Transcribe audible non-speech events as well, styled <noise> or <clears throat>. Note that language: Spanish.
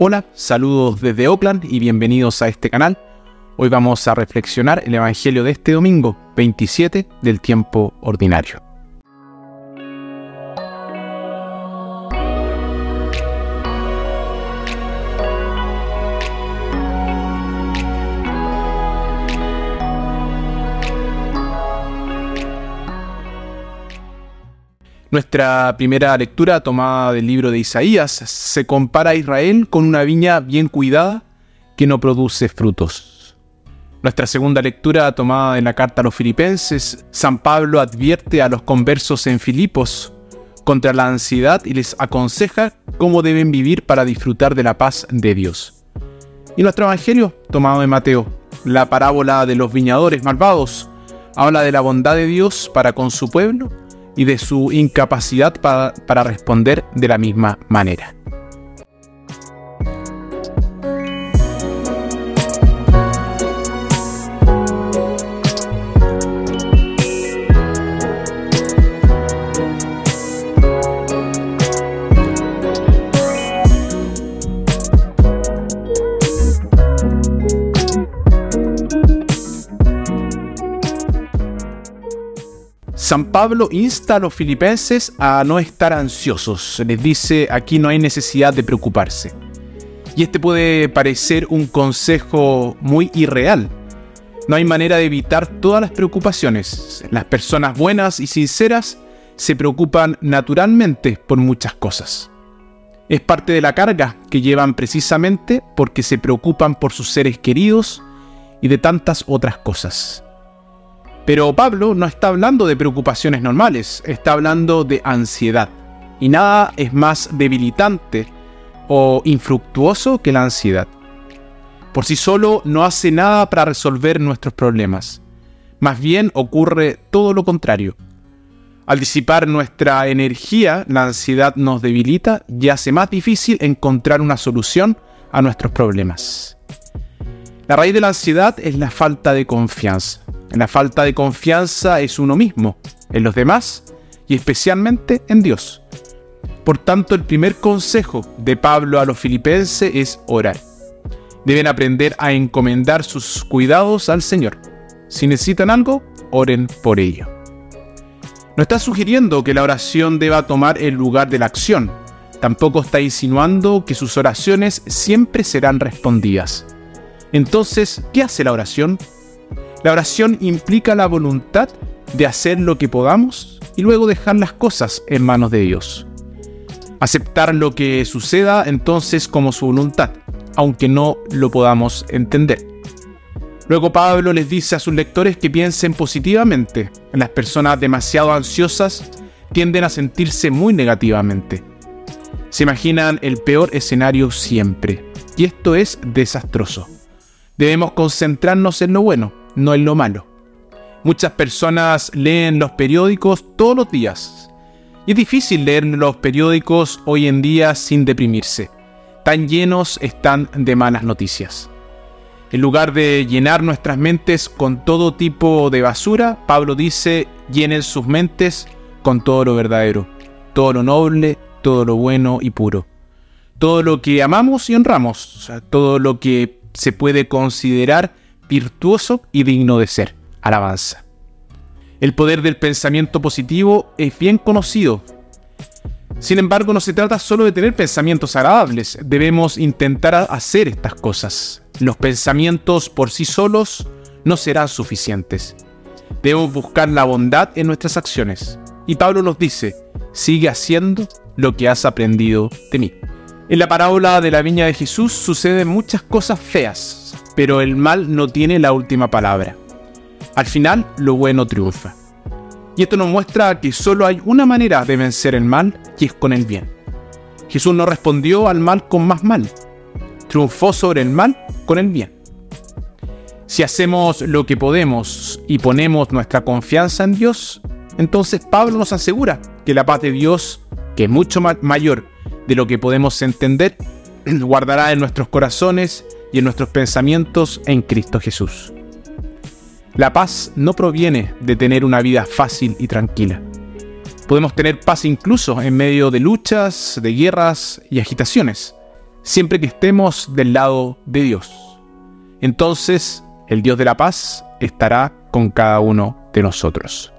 Hola, saludos desde Oakland y bienvenidos a este canal. Hoy vamos a reflexionar el Evangelio de este domingo 27 del tiempo ordinario. Nuestra primera lectura, tomada del libro de Isaías, se compara a Israel con una viña bien cuidada que no produce frutos. Nuestra segunda lectura, tomada de la carta a los filipenses, San Pablo advierte a los conversos en Filipos contra la ansiedad y les aconseja cómo deben vivir para disfrutar de la paz de Dios. Y nuestro Evangelio, tomado de Mateo, la parábola de los viñadores malvados, habla de la bondad de Dios para con su pueblo y de su incapacidad para, para responder de la misma manera. San Pablo insta a los filipenses a no estar ansiosos. Les dice, aquí no hay necesidad de preocuparse. Y este puede parecer un consejo muy irreal. No hay manera de evitar todas las preocupaciones. Las personas buenas y sinceras se preocupan naturalmente por muchas cosas. Es parte de la carga que llevan precisamente porque se preocupan por sus seres queridos y de tantas otras cosas. Pero Pablo no está hablando de preocupaciones normales, está hablando de ansiedad. Y nada es más debilitante o infructuoso que la ansiedad. Por sí solo no hace nada para resolver nuestros problemas. Más bien ocurre todo lo contrario. Al disipar nuestra energía, la ansiedad nos debilita y hace más difícil encontrar una solución a nuestros problemas. La raíz de la ansiedad es la falta de confianza. La falta de confianza es uno mismo, en los demás y especialmente en Dios. Por tanto, el primer consejo de Pablo a los filipenses es orar. Deben aprender a encomendar sus cuidados al Señor. Si necesitan algo, oren por ello. No está sugiriendo que la oración deba tomar el lugar de la acción. Tampoco está insinuando que sus oraciones siempre serán respondidas. Entonces, ¿qué hace la oración? La oración implica la voluntad de hacer lo que podamos y luego dejar las cosas en manos de Dios. Aceptar lo que suceda entonces como su voluntad, aunque no lo podamos entender. Luego Pablo les dice a sus lectores que piensen positivamente. Las personas demasiado ansiosas tienden a sentirse muy negativamente. Se imaginan el peor escenario siempre, y esto es desastroso. Debemos concentrarnos en lo bueno, no en lo malo. Muchas personas leen los periódicos todos los días. Y es difícil leer los periódicos hoy en día sin deprimirse. Tan llenos están de malas noticias. En lugar de llenar nuestras mentes con todo tipo de basura, Pablo dice, llenen sus mentes con todo lo verdadero, todo lo noble, todo lo bueno y puro. Todo lo que amamos y honramos, todo lo que se puede considerar virtuoso y digno de ser. Alabanza. El poder del pensamiento positivo es bien conocido. Sin embargo, no se trata solo de tener pensamientos agradables, debemos intentar hacer estas cosas. Los pensamientos por sí solos no serán suficientes. Debemos buscar la bondad en nuestras acciones. Y Pablo nos dice, sigue haciendo lo que has aprendido de mí. En la parábola de la viña de Jesús suceden muchas cosas feas, pero el mal no tiene la última palabra. Al final, lo bueno triunfa. Y esto nos muestra que solo hay una manera de vencer el mal, y es con el bien. Jesús no respondió al mal con más mal, triunfó sobre el mal con el bien. Si hacemos lo que podemos y ponemos nuestra confianza en Dios, entonces Pablo nos asegura que la paz de Dios, que es mucho mayor de lo que podemos entender, <clears throat> guardará en nuestros corazones y en nuestros pensamientos en Cristo Jesús. La paz no proviene de tener una vida fácil y tranquila. Podemos tener paz incluso en medio de luchas, de guerras y agitaciones. siempre que estemos del lado de Dios. Entonces, el Dios de la paz estará con cada uno de nosotros.